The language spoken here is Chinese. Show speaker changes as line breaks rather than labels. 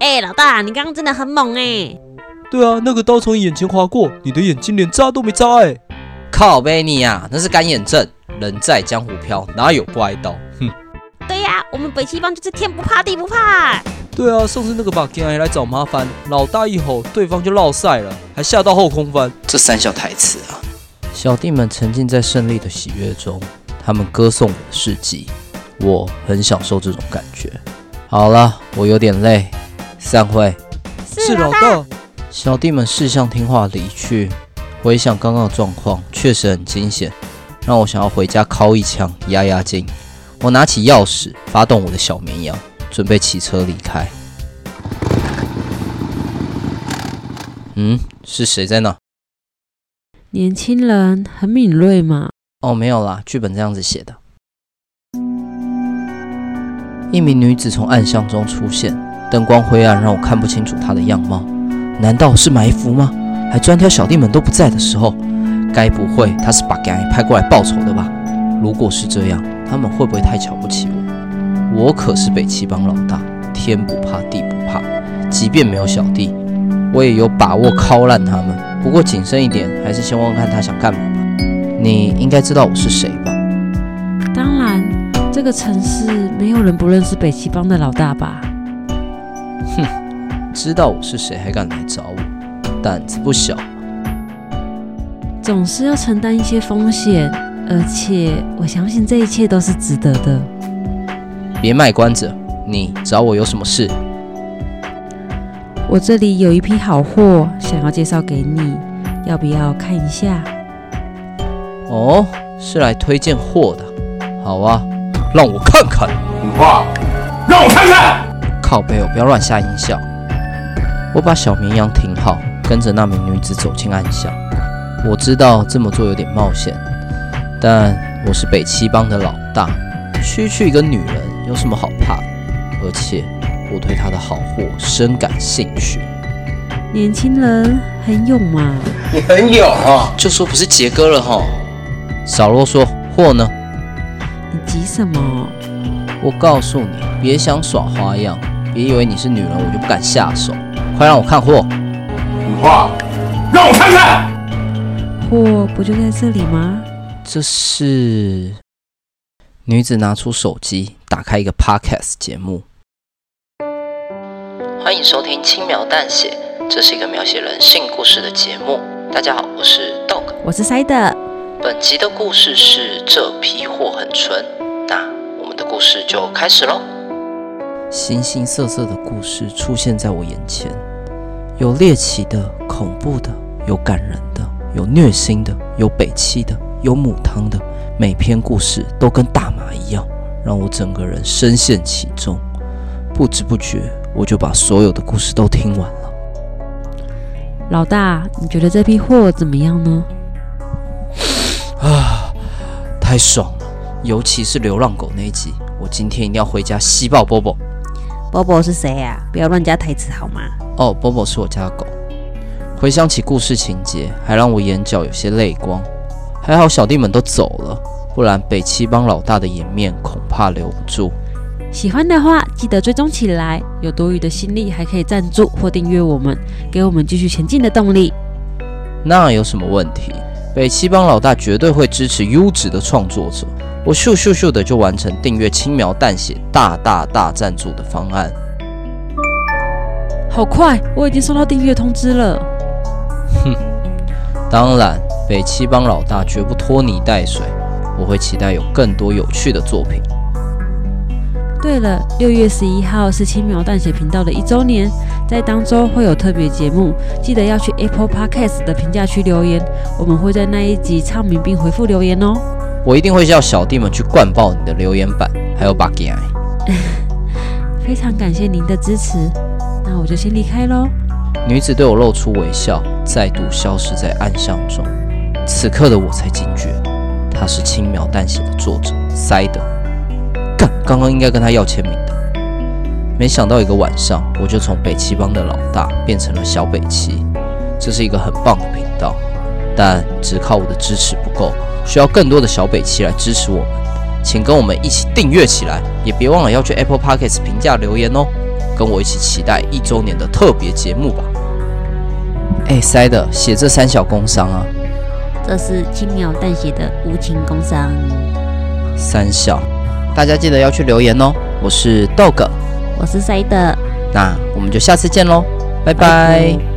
哎、欸，老大，你刚刚真的很猛哎、欸！
对啊，那个刀从眼前划过，你的眼睛连眨都没眨哎！
靠呗你呀，那是干眼症。人在江湖飘，哪有不挨刀？哼！
对呀、啊，我们北七帮就是天不怕地不怕。
对啊，上次那个把剑来找麻烦，老大一吼，对方就落赛了，还吓到后空翻。
这三小台词啊！小弟们沉浸在胜利的喜悦中，他们歌颂我的事迹，我很享受这种感觉。好了，我有点累。散会。
是老大。
小弟们识相听话离去。回想刚刚的状况，确实很惊险，让我想要回家敲一枪压压惊。我拿起钥匙，发动我的小绵羊，准备骑车离开。嗯，是谁在那？
年轻人很敏锐嘛？
哦，没有啦，剧本这样子写的。一名女子从暗巷中出现。灯光灰暗，让我看不清楚他的样貌。难道是埋伏吗？还专挑小弟们都不在的时候？该不会他是把 gang 派过来报仇的吧？如果是这样，他们会不会太瞧不起我？我可是北七帮老大，天不怕地不怕，即便没有小弟，我也有把握敲烂他们。不过谨慎一点，还是先问问看他想干嘛吧。你应该知道我是谁吧？
当然，这个城市没有人不认识北七帮的老大吧？
哼，知道我是谁还敢来找我，胆子不小。
总是要承担一些风险，而且我相信这一切都是值得的。
别卖关子，你找我有什么事？
我这里有一批好货，想要介绍给你，要不要看一下？
哦，是来推荐货的。好啊，让我看看。
五花，让我看看。
靠背，我不要乱下音效。我把小绵羊停好，跟着那名女子走进暗巷。我知道这么做有点冒险，但我是北七帮的老大，区区一个女人有什么好怕的？而且我对她的好货深感兴趣。
年轻人很勇嘛？
你很勇啊？
就说不是杰哥了哈。少啰嗦，货呢？
你急什么？
我告诉你，别想耍花样。别以为你是女人，我就不敢下手。快让我看货！
五花，让我看看。
货不就在这里吗？
这是女子拿出手机，打开一个 podcast 节目。欢迎收听《轻描淡写》，这是一个描写人性故事的节目。大家好，我是 Dog，
我是 Side。
本集的故事是这批货很纯，那我们的故事就开始喽。形形色色的故事出现在我眼前，有猎奇的、恐怖的，有感人的，有虐心的，有北七的，有母汤的。每篇故事都跟大麻一样，让我整个人深陷其中。不知不觉，我就把所有的故事都听完了。
老大，你觉得这批货怎么样呢？
啊，太爽了！尤其是流浪狗那一集，我今天一定要回家吸爆波波。
波波是谁呀？不要乱加台词好吗？
哦，波波是我家的狗。回想起故事情节，还让我眼角有些泪光。还好小弟们都走了，不然北七帮老大的颜面恐怕留不住。
喜欢的话，记得追踪起来。有多余的心力，还可以赞助或订阅我们，给我们继续前进的动力。
那有什么问题？北七帮老大绝对会支持优质的创作者。我咻咻咻的就完成订阅轻描淡写大大大赞助的方案，
好快！我已经收到订阅通知了。
哼，当然，北七帮老大绝不拖泥带水，我会期待有更多有趣的作品。
对了，六月十一号是轻描淡写频道的一周年，在当周会有特别节目，记得要去 Apple Podcast 的评价区留言，我们会在那一集唱名并回复留言哦。
我一定会叫小弟们去灌爆你的留言板，还有 Buggy
非常感谢您的支持，那我就先离开喽。
女子对我露出微笑，再度消失在暗巷中。此刻的我才惊觉，她是轻描淡写的作者塞德。干，刚刚应该跟他要签名的。没想到一个晚上，我就从北七帮的老大变成了小北七。这是一个很棒的频道，但只靠我的支持不够，需要更多的小北七来支持我们。请跟我们一起订阅起来，也别忘了要去 Apple Podcasts 评价留言哦。跟我一起期待一周年的特别节目吧。哎，塞的，写这三小工伤啊？
这是轻描淡写的无情工伤。
三小，大家记得要去留言哦。我是 Dog，
我是塞的，
那我们就下次见喽，拜拜。拜拜。